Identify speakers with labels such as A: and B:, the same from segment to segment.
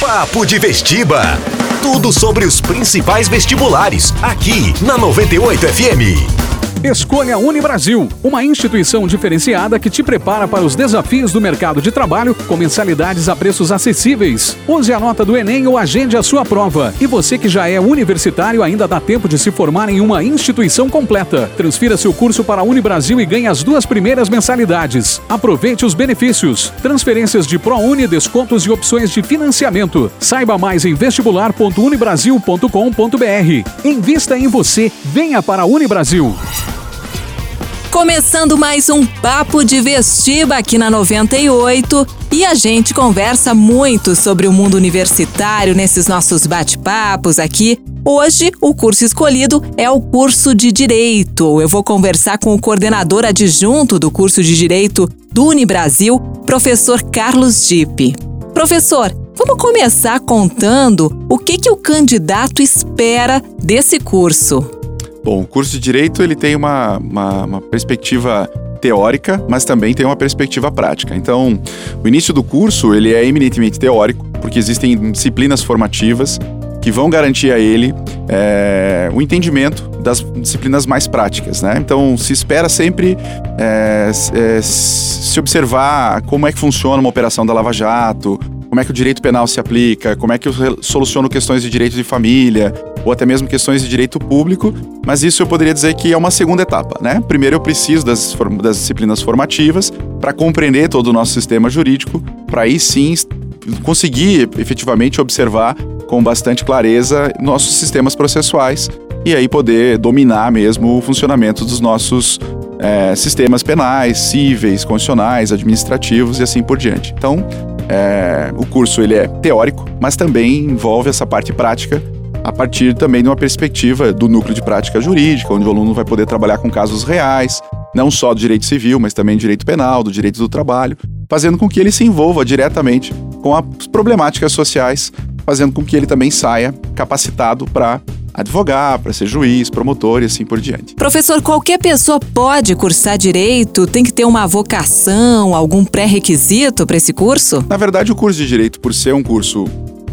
A: Papo de Vestiba. Tudo sobre os principais vestibulares, aqui na 98 FM.
B: Escolha Unibrasil, uma instituição diferenciada que te prepara para os desafios do mercado de trabalho com mensalidades a preços acessíveis. Use a nota do Enem ou agende a sua prova. E você que já é universitário ainda dá tempo de se formar em uma instituição completa. Transfira seu curso para a Unibrasil e ganhe as duas primeiras mensalidades. Aproveite os benefícios. Transferências de ProUni, descontos e opções de financiamento. Saiba mais em vestibular.unibrasil.com.br. Invista em você. Venha para a Unibrasil.
C: Começando mais um Papo de Vestiba aqui na 98 e a gente conversa muito sobre o mundo universitário nesses nossos bate-papos aqui. Hoje, o curso escolhido é o curso de Direito. Eu vou conversar com o coordenador adjunto do curso de Direito do Unibrasil, professor Carlos Dipe. Professor, vamos começar contando o que, que o candidato espera desse curso.
D: Bom, o curso de Direito ele tem uma, uma, uma perspectiva teórica, mas também tem uma perspectiva prática. Então, o início do curso ele é eminentemente teórico, porque existem disciplinas formativas que vão garantir a ele é, o entendimento das disciplinas mais práticas, né? Então, se espera sempre é, é, se observar como é que funciona uma operação da Lava Jato, como é que o direito penal se aplica, como é que eu soluciono questões de direito de família, ou até mesmo questões de direito público, mas isso eu poderia dizer que é uma segunda etapa, né? Primeiro eu preciso das, das disciplinas formativas para compreender todo o nosso sistema jurídico, para aí sim conseguir efetivamente observar com bastante clareza nossos sistemas processuais e aí poder dominar mesmo o funcionamento dos nossos é, sistemas penais, cíveis, constitucionais, administrativos e assim por diante. Então, é, o curso ele é teórico, mas também envolve essa parte prática a partir também de uma perspectiva do núcleo de prática jurídica, onde o aluno vai poder trabalhar com casos reais, não só do direito civil, mas também do direito penal, do direito do trabalho, fazendo com que ele se envolva diretamente com as problemáticas sociais, fazendo com que ele também saia capacitado para advogar, para ser juiz, promotor e assim por diante.
C: Professor, qualquer pessoa pode cursar direito? Tem que ter uma vocação, algum pré-requisito para esse curso?
D: Na verdade, o curso de direito, por ser um curso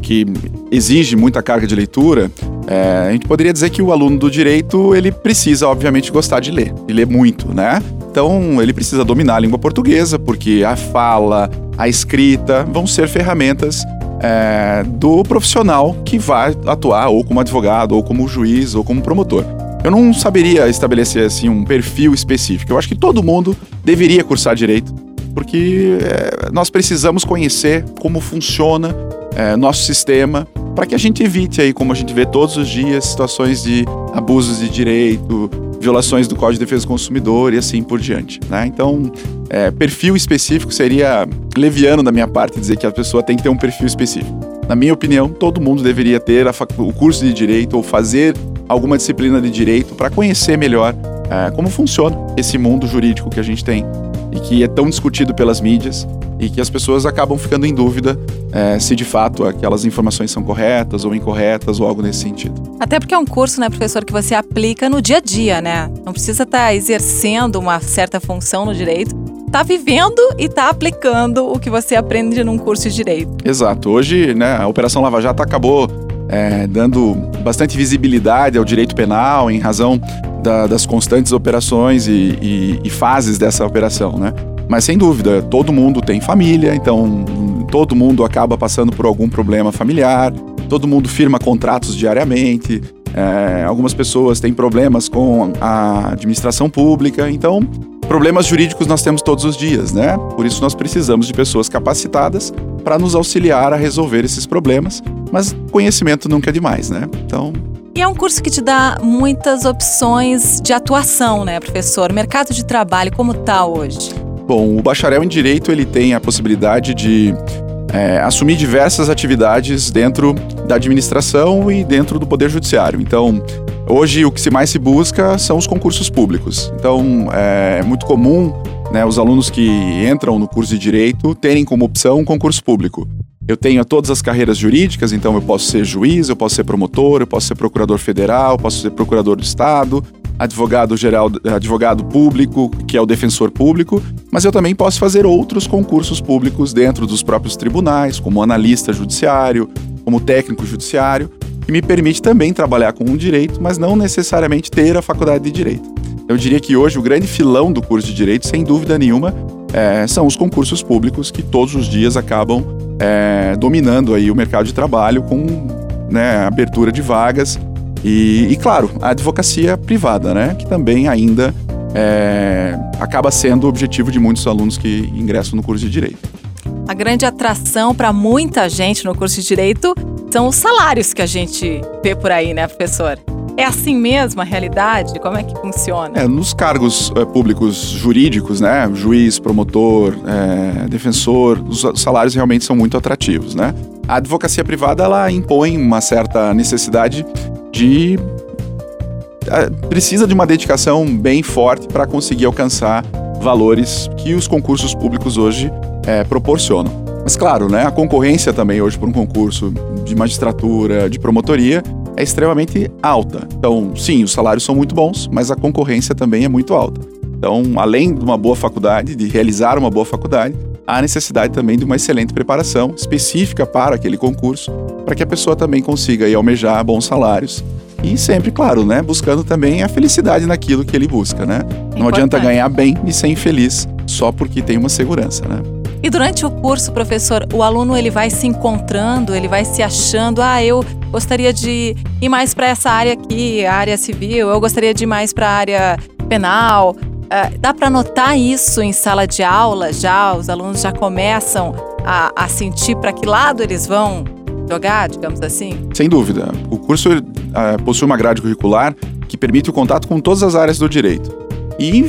D: que exige muita carga de leitura, é, a gente poderia dizer que o aluno do direito ele precisa, obviamente, gostar de ler, e ler muito, né? Então ele precisa dominar a língua portuguesa, porque a fala, a escrita vão ser ferramentas é, do profissional que vai atuar ou como advogado, ou como juiz, ou como promotor. Eu não saberia estabelecer assim um perfil específico. Eu acho que todo mundo deveria cursar direito, porque é, nós precisamos conhecer como funciona é, nosso sistema para que a gente evite aí, como a gente vê todos os dias, situações de abusos de direito, violações do Código de Defesa do Consumidor e assim por diante. Né? Então, é, perfil específico seria leviano da minha parte dizer que a pessoa tem que ter um perfil específico. Na minha opinião, todo mundo deveria ter o curso de direito ou fazer alguma disciplina de direito para conhecer melhor é, como funciona esse mundo jurídico que a gente tem e que é tão discutido pelas mídias e que as pessoas acabam ficando em dúvida é, se de fato aquelas informações são corretas ou incorretas ou algo nesse sentido.
C: Até porque é um curso, né, professor, que você aplica no dia a dia, né? Não precisa estar tá exercendo uma certa função no direito, tá vivendo e tá aplicando o que você aprende num curso de direito.
D: Exato. Hoje, né, a Operação Lava Jato acabou é, dando bastante visibilidade ao direito penal em razão da, das constantes operações e, e, e fases dessa operação, né? Mas sem dúvida, todo mundo tem família, então todo mundo acaba passando por algum problema familiar, todo mundo firma contratos diariamente, é, algumas pessoas têm problemas com a administração pública, então problemas jurídicos nós temos todos os dias, né? Por isso nós precisamos de pessoas capacitadas para nos auxiliar a resolver esses problemas, mas conhecimento nunca é demais, né? Então
C: e é um curso que te dá muitas opções de atuação, né, professor? Mercado de trabalho, como está hoje?
D: Bom, o bacharel em Direito ele tem a possibilidade de é, assumir diversas atividades dentro da administração e dentro do Poder Judiciário. Então, hoje o que mais se busca são os concursos públicos. Então, é muito comum né, os alunos que entram no curso de Direito terem como opção um concurso público. Eu tenho todas as carreiras jurídicas, então eu posso ser juiz, eu posso ser promotor, eu posso ser procurador federal, eu posso ser procurador do Estado, advogado geral, advogado público, que é o defensor público, mas eu também posso fazer outros concursos públicos dentro dos próprios tribunais, como analista judiciário, como técnico judiciário, que me permite também trabalhar com direito, mas não necessariamente ter a faculdade de direito. Eu diria que hoje o grande filão do curso de direito, sem dúvida nenhuma, é, são os concursos públicos que todos os dias acabam é, dominando aí o mercado de trabalho com né, abertura de vagas e, e, claro, a advocacia privada, né, que também ainda é, acaba sendo o objetivo de muitos alunos que ingressam no curso de direito.
C: A grande atração para muita gente no curso de direito são os salários que a gente vê por aí, né, professor? É assim mesmo a realidade? Como é que funciona?
D: É, nos cargos é, públicos jurídicos, né, juiz, promotor, é, defensor, os salários realmente são muito atrativos, né? A advocacia privada ela impõe uma certa necessidade de é, precisa de uma dedicação bem forte para conseguir alcançar valores que os concursos públicos hoje é, proporcionam. Mas claro, né, a concorrência também hoje por um concurso de magistratura, de promotoria, é extremamente alta. Então, sim, os salários são muito bons, mas a concorrência também é muito alta. Então, além de uma boa faculdade, de realizar uma boa faculdade, há necessidade também de uma excelente preparação específica para aquele concurso, para que a pessoa também consiga aí, almejar bons salários. E sempre, claro, né, buscando também a felicidade naquilo que ele busca, né? Não adianta ganhar bem e ser infeliz só porque tem uma segurança, né?
C: E durante o curso, professor, o aluno ele vai se encontrando, ele vai se achando, ah, eu gostaria de ir mais para essa área aqui, área civil, eu gostaria de ir mais para a área penal, Uh, dá para notar isso em sala de aula já? Os alunos já começam a, a sentir para que lado eles vão jogar, digamos assim?
D: Sem dúvida. O curso uh, possui uma grade curricular que permite o contato com todas as áreas do direito. E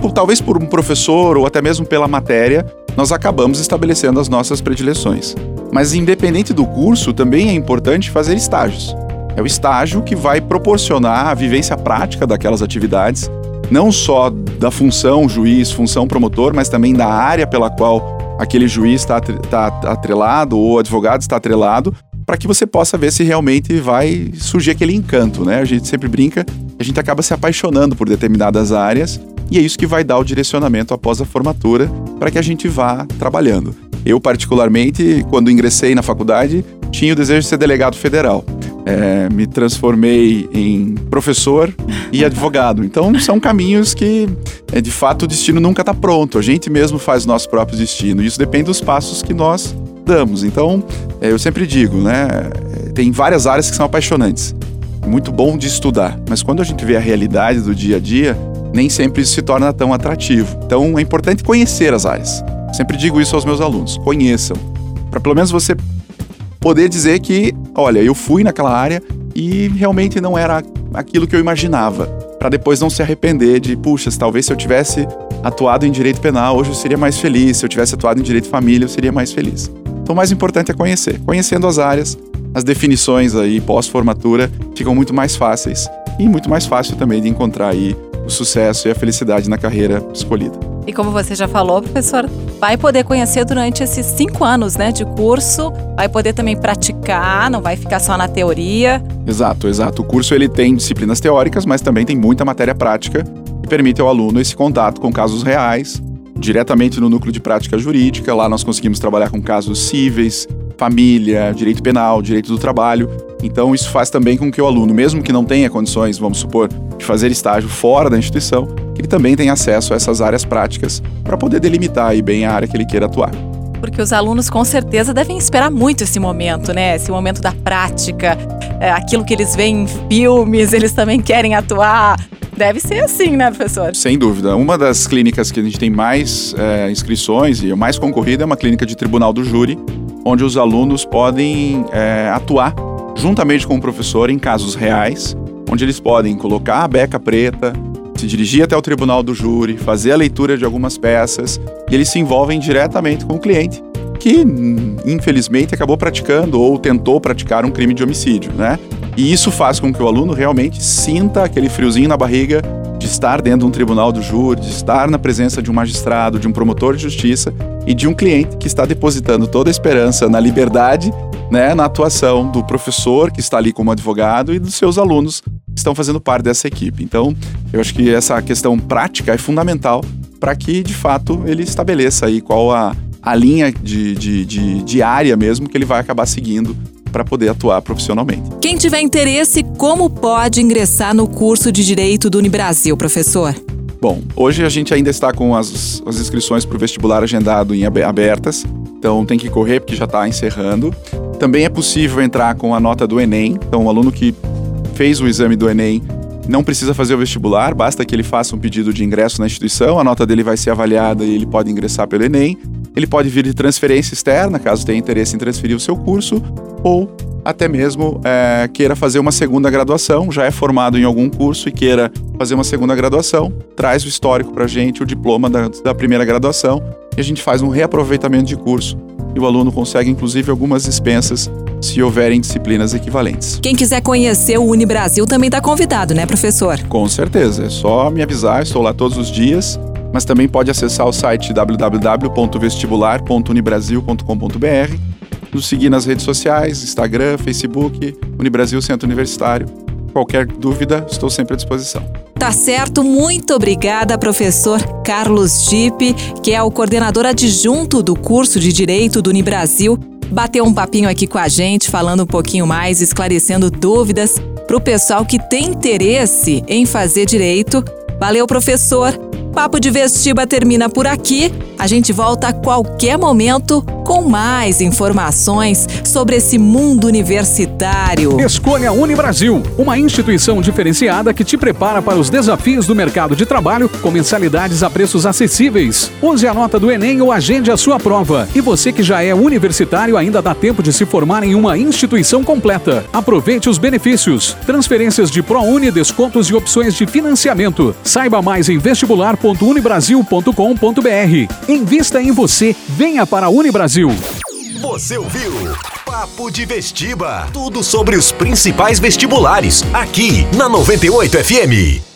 D: por, talvez por um professor ou até mesmo pela matéria, nós acabamos estabelecendo as nossas predileções. Mas independente do curso, também é importante fazer estágios. É o estágio que vai proporcionar a vivência prática daquelas atividades não só da função juiz, função promotor, mas também da área pela qual aquele juiz está tá atrelado ou advogado está atrelado, para que você possa ver se realmente vai surgir aquele encanto, né? A gente sempre brinca, a gente acaba se apaixonando por determinadas áreas e é isso que vai dar o direcionamento após a formatura para que a gente vá trabalhando. Eu, particularmente, quando ingressei na faculdade, tinha o desejo de ser delegado federal. É, me transformei em professor e advogado. Então, são caminhos que, é, de fato, o destino nunca está pronto. A gente mesmo faz o nosso próprio destino. Isso depende dos passos que nós damos. Então, é, eu sempre digo, né? Tem várias áreas que são apaixonantes. Muito bom de estudar. Mas quando a gente vê a realidade do dia a dia, nem sempre isso se torna tão atrativo. Então, é importante conhecer as áreas. Sempre digo isso aos meus alunos: conheçam. Para pelo menos você poder dizer que, olha, eu fui naquela área e realmente não era aquilo que eu imaginava. Para depois não se arrepender de, puxa, talvez se eu tivesse atuado em direito penal, hoje eu seria mais feliz. Se eu tivesse atuado em direito família, eu seria mais feliz. Então, o mais importante é conhecer. Conhecendo as áreas, as definições aí pós-formatura ficam muito mais fáceis e muito mais fácil também de encontrar aí o sucesso e a felicidade na carreira escolhida.
C: E como você já falou, professor, vai poder conhecer durante esses cinco anos né, de curso, vai poder também praticar, não vai ficar só na teoria.
D: Exato, exato. O curso ele tem disciplinas teóricas, mas também tem muita matéria prática que permite ao aluno esse contato com casos reais, diretamente no núcleo de prática jurídica. Lá nós conseguimos trabalhar com casos cíveis, família, direito penal, direito do trabalho. Então isso faz também com que o aluno, mesmo que não tenha condições, vamos supor, de fazer estágio fora da instituição, que ele também tenha acesso a essas áreas práticas para poder delimitar aí bem a área que ele queira atuar.
C: Porque os alunos com certeza devem esperar muito esse momento, né? Esse momento da prática, é, aquilo que eles veem em filmes, eles também querem atuar. Deve ser assim, né, professor?
D: Sem dúvida. Uma das clínicas que a gente tem mais é, inscrições e mais concorrida é uma clínica de tribunal do júri, onde os alunos podem é, atuar juntamente com o professor em casos reais, onde eles podem colocar a beca preta, se dirigir até o tribunal do júri, fazer a leitura de algumas peças e eles se envolvem diretamente com o cliente, que infelizmente acabou praticando ou tentou praticar um crime de homicídio, né? E isso faz com que o aluno realmente sinta aquele friozinho na barriga de estar dentro de um tribunal do júri, de estar na presença de um magistrado, de um promotor de justiça e de um cliente que está depositando toda a esperança na liberdade, né, na atuação do professor que está ali como advogado e dos seus alunos estão fazendo parte dessa equipe. Então, eu acho que essa questão prática é fundamental para que, de fato, ele estabeleça aí qual a, a linha de, de, de, de área mesmo que ele vai acabar seguindo para poder atuar profissionalmente.
C: Quem tiver interesse, como pode ingressar no curso de Direito do Unibrasil, professor?
D: Bom, hoje a gente ainda está com as, as inscrições para o vestibular agendado em abertas, então tem que correr porque já está encerrando. Também é possível entrar com a nota do Enem, então o aluno que fez o exame do Enem não precisa fazer o vestibular, basta que ele faça um pedido de ingresso na instituição, a nota dele vai ser avaliada e ele pode ingressar pelo Enem. Ele pode vir de transferência externa, caso tenha interesse em transferir o seu curso, ou até mesmo é, queira fazer uma segunda graduação, já é formado em algum curso e queira fazer uma segunda graduação, traz o histórico para a gente, o diploma da, da primeira graduação, e a gente faz um reaproveitamento de curso. E o aluno consegue, inclusive, algumas dispensas se houverem disciplinas equivalentes.
C: Quem quiser conhecer o Unibrasil também está convidado, né, professor?
D: Com certeza, é só me avisar, estou lá todos os dias mas também pode acessar o site www.vestibular.unibrasil.com.br, nos seguir nas redes sociais, Instagram, Facebook, Unibrasil Centro Universitário. Qualquer dúvida, estou sempre à disposição.
C: Tá certo, muito obrigada, professor Carlos Gipe, que é o coordenador adjunto do curso de Direito do Unibrasil. Bateu um papinho aqui com a gente, falando um pouquinho mais, esclarecendo dúvidas para o pessoal que tem interesse em fazer direito. Valeu, professor! Papo de Vestiba termina por aqui. A gente volta a qualquer momento com mais informações sobre esse mundo universitário.
B: Escolha Unibrasil, uma instituição diferenciada que te prepara para os desafios do mercado de trabalho com mensalidades a preços acessíveis. Use a nota do Enem ou agende a sua prova. E você que já é universitário ainda dá tempo de se formar em uma instituição completa. Aproveite os benefícios, transferências de ProUni, descontos e opções de financiamento. Saiba mais em vestibular.unibrasil.com.br. Invista em você, venha para a Unibrasil. Brasil.
A: Você ouviu? Papo de Vestiba. Tudo sobre os principais vestibulares. Aqui na 98 FM.